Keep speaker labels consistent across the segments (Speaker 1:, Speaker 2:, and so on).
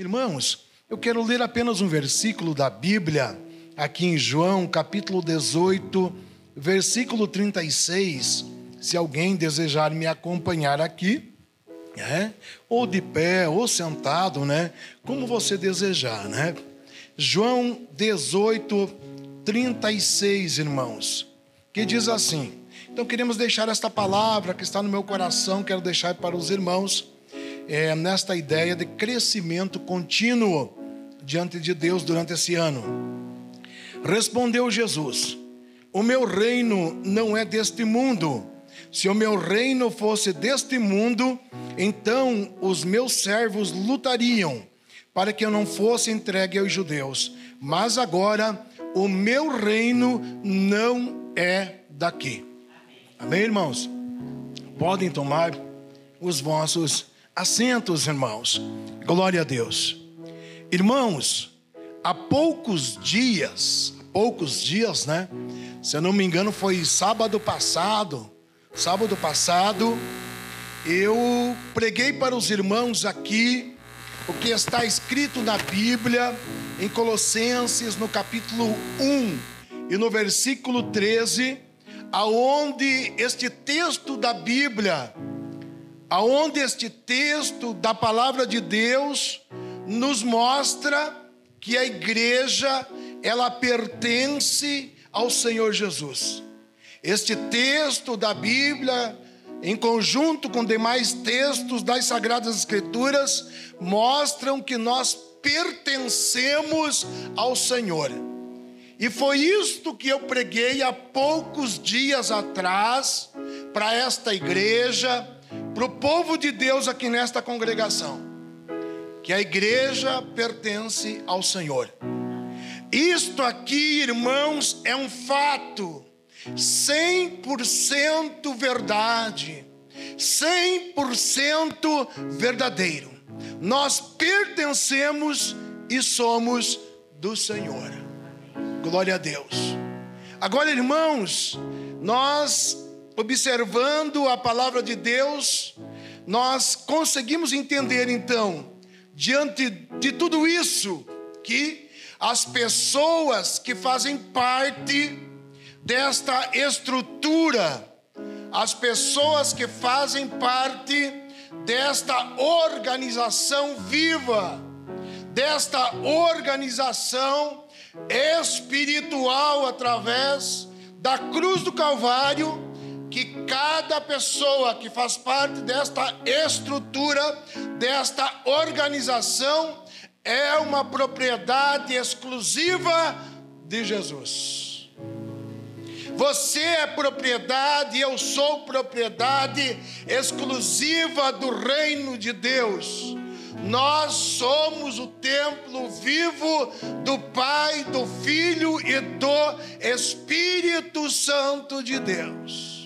Speaker 1: Irmãos, eu quero ler apenas um versículo da Bíblia, aqui em João, capítulo 18, versículo 36. Se alguém desejar me acompanhar aqui, é, ou de pé, ou sentado, né? Como você desejar, né? João 18, 36, irmãos, que diz assim. Então queremos deixar esta palavra que está no meu coração, quero deixar para os irmãos, é, nesta ideia de crescimento contínuo diante de Deus durante esse ano. Respondeu Jesus: O meu reino não é deste mundo. Se o meu reino fosse deste mundo, então os meus servos lutariam para que eu não fosse entregue aos judeus. Mas agora o meu reino não é daqui. Amém, irmãos? Podem tomar os vossos assentos, irmãos. Glória a Deus. Irmãos, há poucos dias, poucos dias, né? Se eu não me engano, foi sábado passado. Sábado passado, eu preguei para os irmãos aqui o que está escrito na Bíblia, em Colossenses, no capítulo 1 e no versículo 13, aonde este texto da Bíblia, aonde este texto da palavra de Deus nos mostra que a igreja ela pertence ao Senhor Jesus. Este texto da Bíblia, em conjunto com demais textos das Sagradas Escrituras, mostram que nós pertencemos ao Senhor. E foi isto que eu preguei há poucos dias atrás para esta igreja, para o povo de Deus aqui nesta congregação que a igreja pertence ao Senhor. Isto aqui, irmãos, é um fato 100% verdade, 100% verdadeiro. Nós pertencemos e somos do Senhor. Glória a Deus. Agora, irmãos, nós observando a palavra de Deus, nós conseguimos entender então diante de tudo isso, que as pessoas que fazem parte desta estrutura, as pessoas que fazem parte desta organização viva, desta organização espiritual através da cruz do Calvário, que cada pessoa que faz parte desta estrutura, desta organização, é uma propriedade exclusiva de Jesus. Você é propriedade, eu sou propriedade exclusiva do reino de Deus. Nós somos o templo vivo do Pai, do Filho e do Espírito Santo de Deus.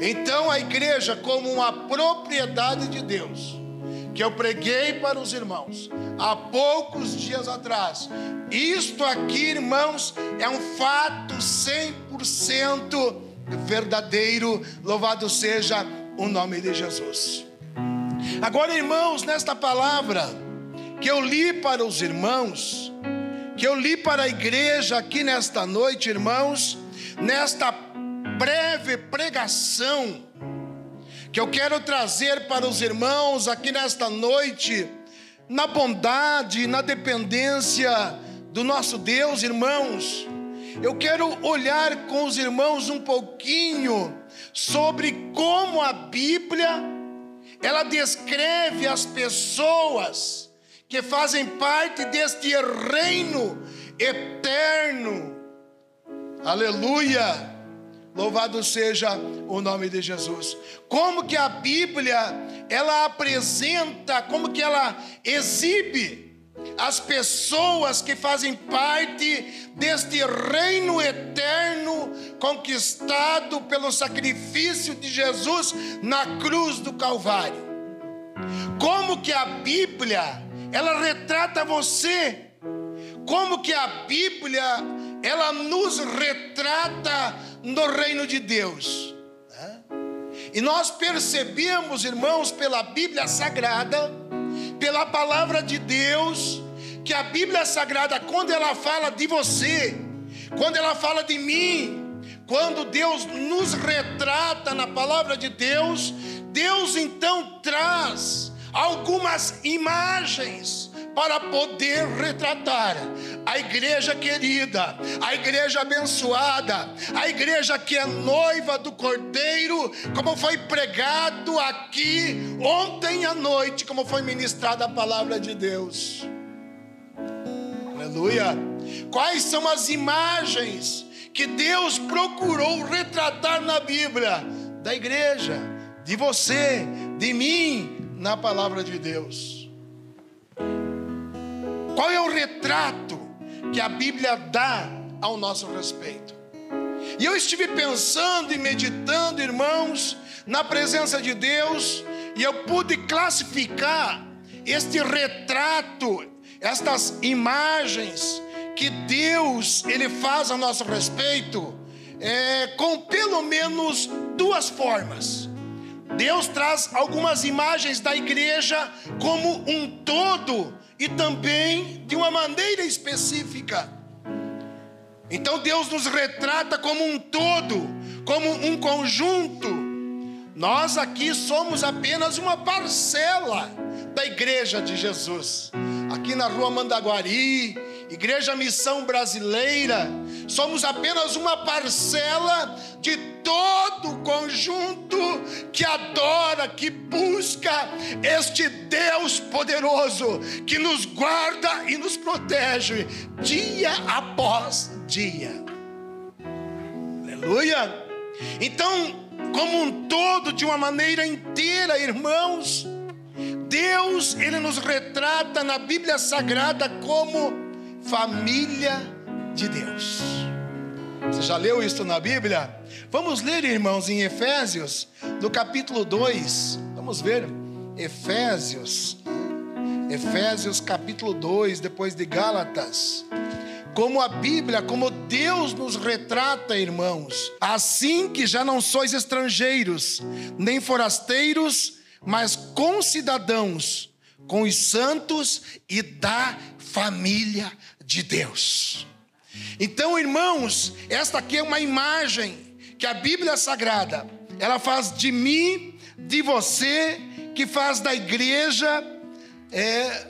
Speaker 1: Então a igreja, como uma propriedade de Deus, que eu preguei para os irmãos há poucos dias atrás, isto aqui, irmãos, é um fato 100% verdadeiro. Louvado seja o nome de Jesus. Agora, irmãos, nesta palavra que eu li para os irmãos, que eu li para a igreja aqui nesta noite, irmãos, nesta breve pregação que eu quero trazer para os irmãos aqui nesta noite, na bondade, na dependência do nosso Deus, irmãos. Eu quero olhar com os irmãos um pouquinho sobre como a Bíblia ela descreve as pessoas que fazem parte deste reino eterno. Aleluia! Louvado seja o nome de Jesus. Como que a Bíblia ela apresenta, como que ela exibe as pessoas que fazem parte deste reino eterno conquistado pelo sacrifício de Jesus na cruz do Calvário. Como que a Bíblia ela retrata você? Como que a Bíblia ela nos retrata no reino de Deus. E nós percebemos, irmãos, pela Bíblia Sagrada, pela palavra de Deus, que a Bíblia Sagrada, quando ela fala de você, quando ela fala de mim, quando Deus nos retrata na palavra de Deus, Deus então traz algumas imagens para poder retratar a igreja querida, a igreja abençoada, a igreja que é noiva do Cordeiro, como foi pregado aqui ontem à noite, como foi ministrada a palavra de Deus. Aleluia. Quais são as imagens que Deus procurou retratar na Bíblia da igreja, de você, de mim, na palavra de Deus? Qual é o retrato que a Bíblia dá ao nosso respeito? E eu estive pensando e meditando, irmãos, na presença de Deus, e eu pude classificar este retrato, estas imagens que Deus ele faz a nosso respeito, é, com pelo menos duas formas. Deus traz algumas imagens da igreja como um todo e também de uma maneira específica. Então Deus nos retrata como um todo, como um conjunto. Nós aqui somos apenas uma parcela da igreja de Jesus. Aqui na rua Mandaguari, Igreja Missão Brasileira, somos apenas uma parcela de todo o conjunto que adora, que busca este Deus poderoso, que nos guarda e nos protege dia após dia. Aleluia! Então, como um todo, de uma maneira inteira, irmãos, Deus, Ele nos retrata na Bíblia Sagrada como família de Deus. Você já leu isso na Bíblia? Vamos ler, irmãos, em Efésios, no capítulo 2. Vamos ver. Efésios. Efésios capítulo 2, depois de Gálatas. Como a Bíblia, como Deus nos retrata, irmãos. Assim que já não sois estrangeiros, nem forasteiros, mas concidadãos com os santos e da família de Deus. Então, irmãos, esta aqui é uma imagem que a Bíblia Sagrada, ela faz de mim, de você, que faz da igreja, é,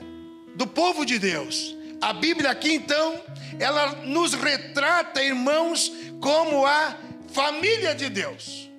Speaker 1: do povo de Deus. A Bíblia aqui, então, ela nos retrata, irmãos, como a família de Deus.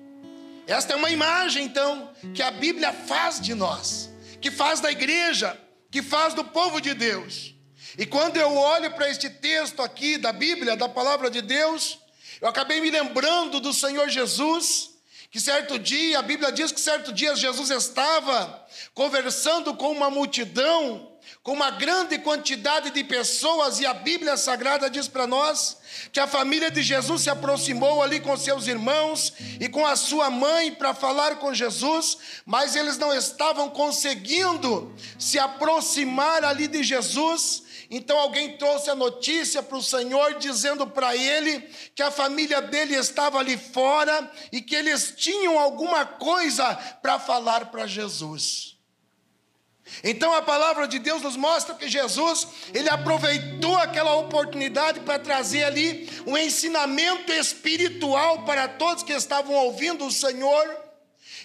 Speaker 1: Esta é uma imagem, então, que a Bíblia faz de nós, que faz da igreja, que faz do povo de Deus. E quando eu olho para este texto aqui da Bíblia, da palavra de Deus, eu acabei me lembrando do Senhor Jesus, que certo dia, a Bíblia diz que certo dia Jesus estava conversando com uma multidão, com uma grande quantidade de pessoas, e a Bíblia Sagrada diz para nós que a família de Jesus se aproximou ali com seus irmãos e com a sua mãe para falar com Jesus, mas eles não estavam conseguindo se aproximar ali de Jesus então alguém trouxe a notícia para o Senhor dizendo para ele que a família dele estava ali fora e que eles tinham alguma coisa para falar para Jesus. Então a palavra de Deus nos mostra que Jesus, ele aproveitou aquela oportunidade para trazer ali um ensinamento espiritual para todos que estavam ouvindo o Senhor.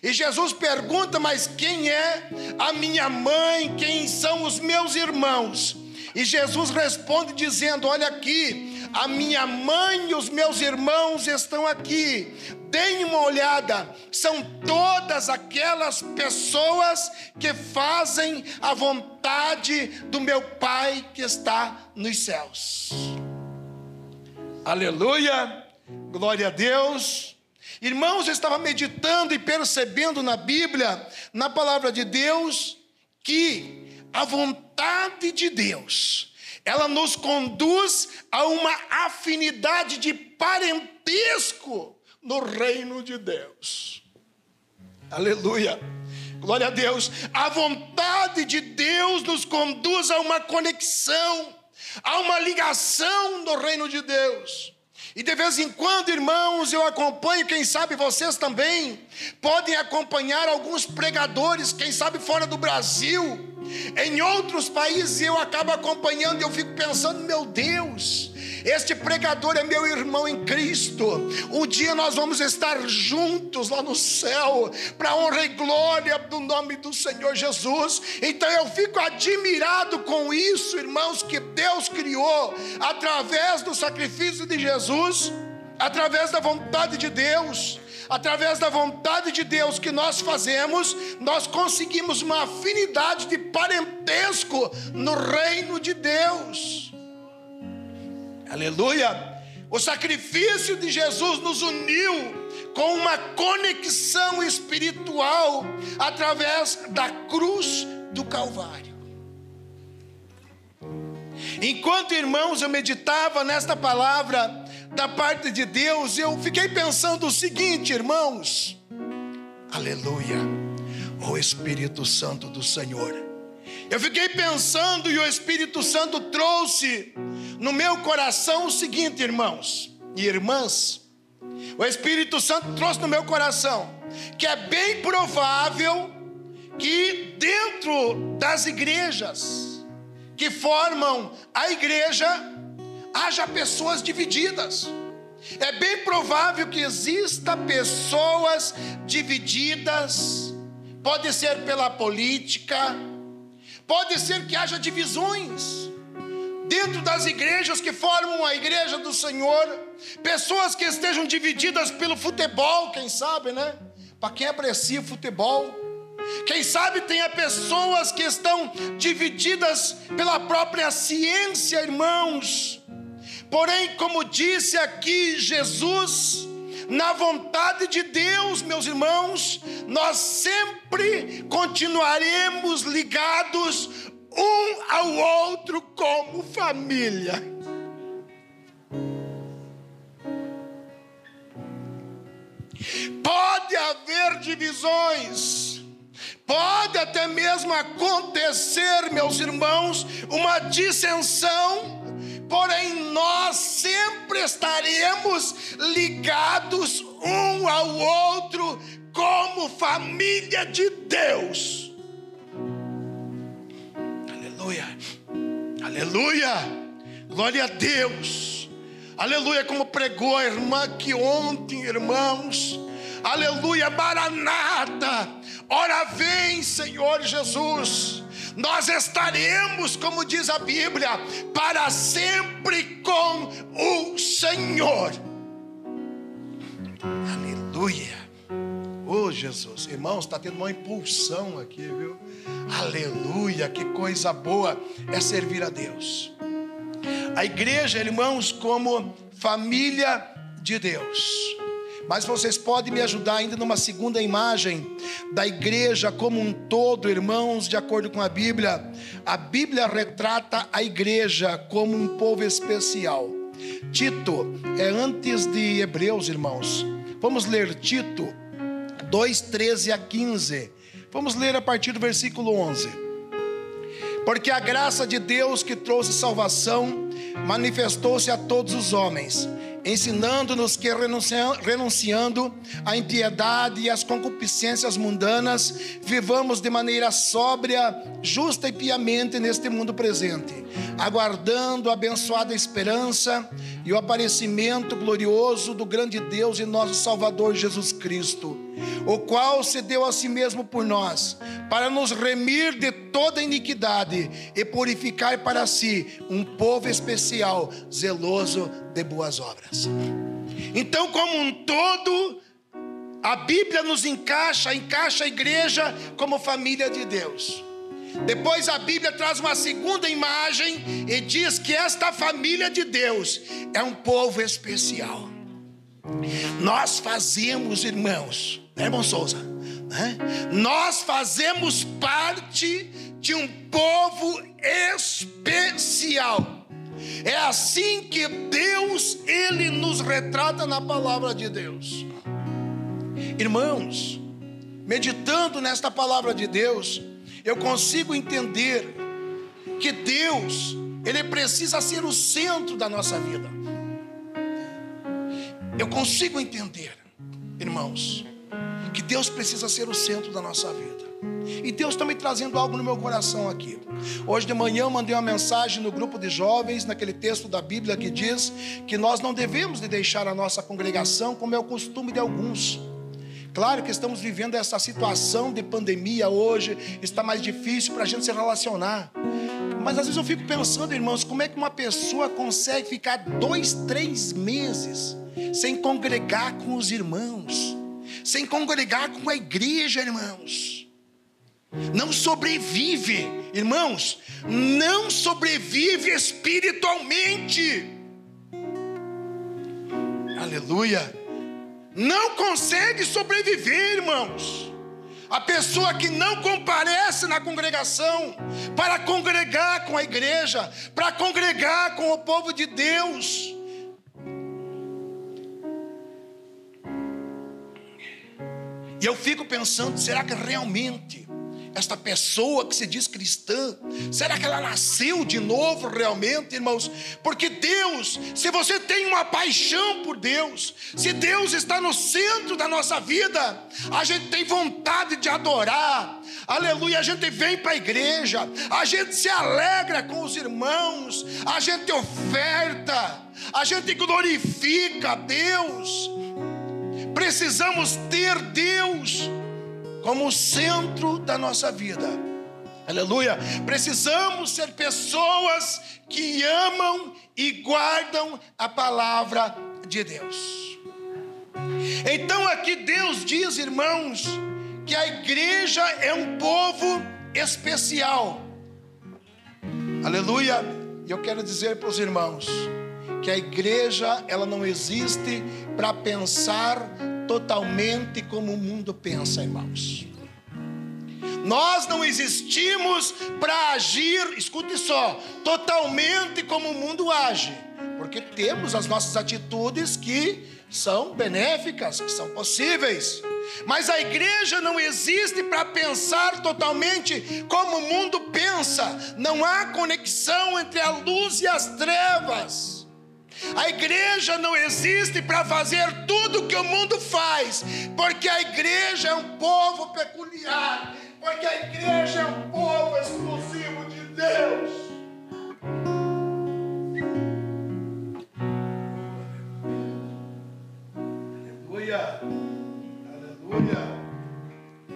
Speaker 1: E Jesus pergunta: Mas quem é a minha mãe? Quem são os meus irmãos? E Jesus responde dizendo: Olha aqui, a minha mãe e os meus irmãos estão aqui. Deem uma olhada, são todas aquelas pessoas que fazem a vontade do meu Pai que está nos céus. Aleluia, glória a Deus. Irmãos, eu estava meditando e percebendo na Bíblia, na palavra de Deus, que a vontade de Deus, ela nos conduz a uma afinidade de parentesco no reino de Deus. Aleluia. Glória a Deus. A vontade de Deus nos conduz a uma conexão, a uma ligação no reino de Deus. E de vez em quando, irmãos, eu acompanho, quem sabe vocês também podem acompanhar alguns pregadores, quem sabe fora do Brasil, em outros países eu acabo acompanhando e eu fico pensando, meu Deus, este pregador é meu irmão em Cristo. Um dia nós vamos estar juntos lá no céu, para honra e glória do nome do Senhor Jesus. Então eu fico admirado com isso, irmãos, que Deus criou através do sacrifício de Jesus, através da vontade de Deus através da vontade de Deus que nós fazemos, nós conseguimos uma afinidade de parentesco no reino de Deus. Aleluia! O sacrifício de Jesus nos uniu com uma conexão espiritual através da cruz do Calvário. Enquanto irmãos eu meditava nesta palavra da parte de Deus, eu fiquei pensando o seguinte, irmãos: Aleluia, o Espírito Santo do Senhor. Eu fiquei pensando e o Espírito Santo trouxe no meu coração o seguinte, irmãos e irmãs, o Espírito Santo trouxe no meu coração que é bem provável que dentro das igrejas que formam a igreja haja pessoas divididas. É bem provável que exista pessoas divididas, pode ser pela política, pode ser que haja divisões dentro das igrejas que formam a igreja do Senhor, pessoas que estejam divididas pelo futebol, quem sabe, né? Para quem aprecia futebol, quem sabe tenha pessoas que estão divididas pela própria ciência, irmãos. Porém, como disse aqui Jesus, na vontade de Deus, meus irmãos, nós sempre continuaremos ligados um ao outro como família. Pode haver divisões, pode até mesmo acontecer, meus irmãos, uma dissensão, porém nós sempre estaremos ligados um ao outro como família de Deus. Aleluia. Aleluia. Glória a Deus. Aleluia, como pregou a irmã que ontem, irmãos. Aleluia, Maranata. Ora vem, Senhor Jesus. Nós estaremos, como diz a Bíblia, para sempre com o Senhor. Aleluia. Oh Jesus, irmãos, está tendo uma impulsão aqui, viu? Aleluia, que coisa boa é servir a Deus. A igreja, irmãos, como família de Deus. Mas vocês podem me ajudar ainda numa segunda imagem da igreja como um todo, irmãos, de acordo com a Bíblia. A Bíblia retrata a igreja como um povo especial. Tito é antes de Hebreus, irmãos. Vamos ler Tito 2, 13 a 15. Vamos ler a partir do versículo 11. Porque a graça de Deus que trouxe salvação manifestou-se a todos os homens ensinando-nos que renunciando à impiedade e às concupiscências mundanas, vivamos de maneira sóbria, justa e piamente neste mundo presente, aguardando a abençoada esperança e o aparecimento glorioso do grande Deus e nosso Salvador Jesus Cristo, o qual se deu a si mesmo por nós, para nos remir de toda iniquidade e purificar para si um povo especial, zeloso de boas obras. Então, como um todo, a Bíblia nos encaixa, encaixa a igreja como família de Deus. Depois a Bíblia traz uma segunda imagem e diz que esta família de Deus é um povo especial. Nós fazemos, irmãos, né, irmão Souza? Né? Nós fazemos parte de um povo especial. É assim que Deus, Ele nos retrata na palavra de Deus. Irmãos, meditando nesta palavra de Deus, eu consigo entender que Deus, Ele precisa ser o centro da nossa vida. Eu consigo entender, irmãos, que Deus precisa ser o centro da nossa vida. E Deus está me trazendo algo no meu coração aqui. Hoje de manhã eu mandei uma mensagem no grupo de jovens, naquele texto da Bíblia que diz que nós não devemos de deixar a nossa congregação como é o costume de alguns. Claro que estamos vivendo essa situação de pandemia hoje, está mais difícil para a gente se relacionar. Mas às vezes eu fico pensando, irmãos, como é que uma pessoa consegue ficar dois, três meses sem congregar com os irmãos, sem congregar com a igreja, irmãos? não sobrevive, irmãos, não sobrevive espiritualmente. Aleluia. Não consegue sobreviver, irmãos. A pessoa que não comparece na congregação para congregar com a igreja, para congregar com o povo de Deus. E eu fico pensando, será que realmente esta pessoa que se diz cristã, será que ela nasceu de novo realmente, irmãos? Porque Deus, se você tem uma paixão por Deus, se Deus está no centro da nossa vida, a gente tem vontade de adorar, aleluia, a gente vem para a igreja, a gente se alegra com os irmãos, a gente oferta, a gente glorifica a Deus. Precisamos ter Deus como o centro da nossa vida. Aleluia. Precisamos ser pessoas que amam e guardam a palavra de Deus. Então aqui Deus diz, irmãos, que a igreja é um povo especial. Aleluia. E eu quero dizer para os irmãos que a igreja ela não existe para pensar totalmente como o mundo pensa, irmãos. Nós não existimos para agir, escute só, totalmente como o mundo age, porque temos as nossas atitudes que são benéficas, que são possíveis. Mas a igreja não existe para pensar totalmente como o mundo pensa. Não há conexão entre a luz e as trevas. A igreja não existe para fazer tudo que o mundo faz, porque a igreja é um povo peculiar, porque a igreja é um povo exclusivo de Deus. Aleluia, aleluia,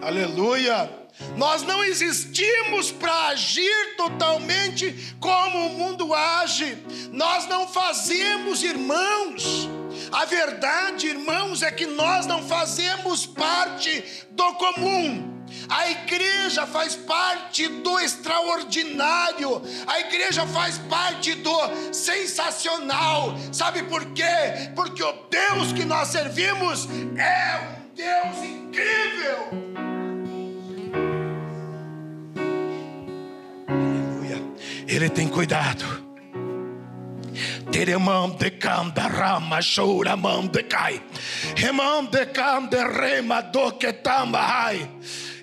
Speaker 1: aleluia. Nós não existimos para agir totalmente como o mundo age. Nós não fazemos, irmãos. A verdade, irmãos, é que nós não fazemos parte do comum. A igreja faz parte do extraordinário, a igreja faz parte do sensacional. Sabe por quê? Porque o Deus que nós servimos é um Deus incrível. Ele tem cuidado. Teremam de canda rama chora de cai. Remam de canda rema do que tamai.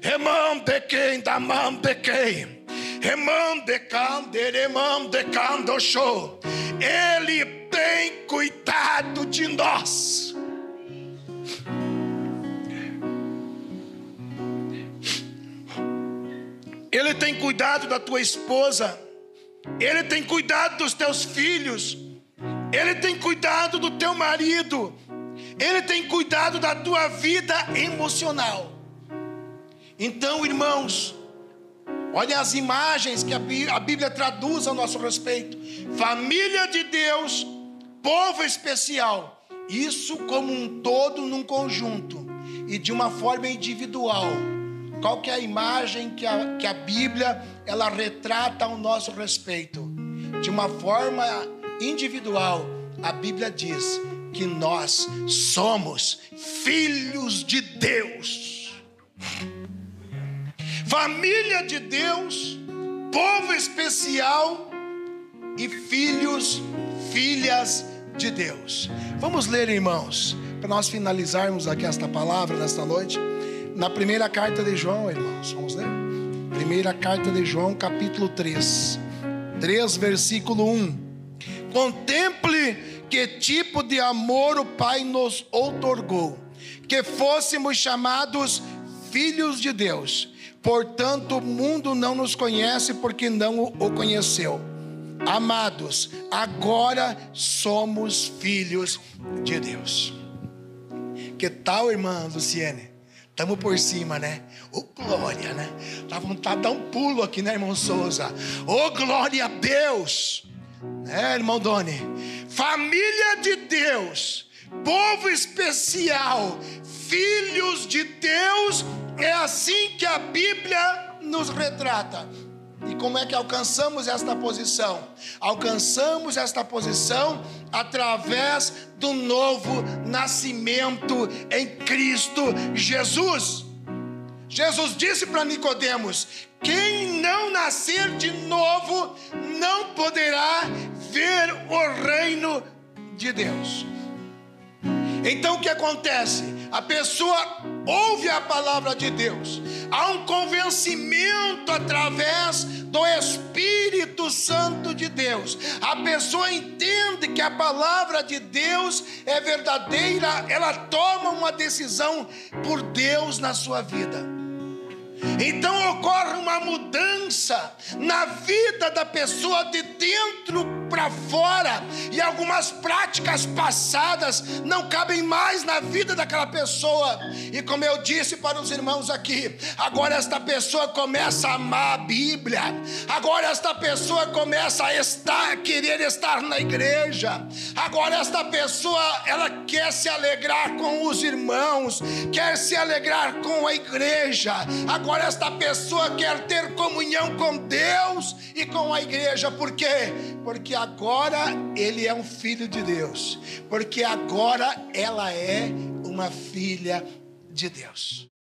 Speaker 1: Remam de quem da mam de quem. Remam de canda remam de show. Ele tem cuidado de nós. Ele tem cuidado da tua esposa. Ele tem cuidado dos teus filhos, Ele tem cuidado do teu marido, Ele tem cuidado da tua vida emocional. Então, irmãos, olhem as imagens que a Bíblia traduz a nosso respeito: família de Deus, povo especial, isso como um todo, num conjunto e de uma forma individual qual que é a imagem que a, que a Bíblia ela retrata ao nosso respeito? De uma forma individual, a Bíblia diz que nós somos filhos de Deus. Família de Deus, povo especial e filhos, filhas de Deus. Vamos ler, irmãos, para nós finalizarmos aqui esta palavra nesta noite na primeira carta de João, irmãos. Vamos ler? Primeira carta de João, capítulo 3. 3, versículo 1. Contemple que tipo de amor o Pai nos outorgou, que fôssemos chamados filhos de Deus. Portanto, o mundo não nos conhece porque não o conheceu. Amados, agora somos filhos de Deus. Que tal, irmã Luciene? Estamos por cima, né? Ô oh, glória, né? Dá vontade de dar um pulo aqui, né, irmão Souza? Ô oh, glória a Deus! Né, irmão Doni? Família de Deus, povo especial, filhos de Deus, é assim que a Bíblia nos retrata. E como é que alcançamos esta posição? Alcançamos esta posição através do novo nascimento em Cristo Jesus. Jesus disse para Nicodemos: quem não nascer de novo não poderá ver o reino de Deus. Então o que acontece? A pessoa ouve a palavra de Deus, há um convencimento através do Espírito Santo de Deus. A pessoa entende que a palavra de Deus é verdadeira, ela toma uma decisão por Deus na sua vida. Então ocorre uma mudança na vida da pessoa de dentro para fora, e algumas práticas passadas não cabem mais na vida daquela pessoa. E como eu disse para os irmãos aqui, agora esta pessoa começa a amar a Bíblia, agora esta pessoa começa a estar, querer estar na igreja, agora esta pessoa ela quer se alegrar com os irmãos, quer se alegrar com a igreja, agora esta pessoa quer ter comunhão com Deus e com a igreja, por quê? Porque agora ele é um filho de Deus, porque agora ela é uma filha de Deus.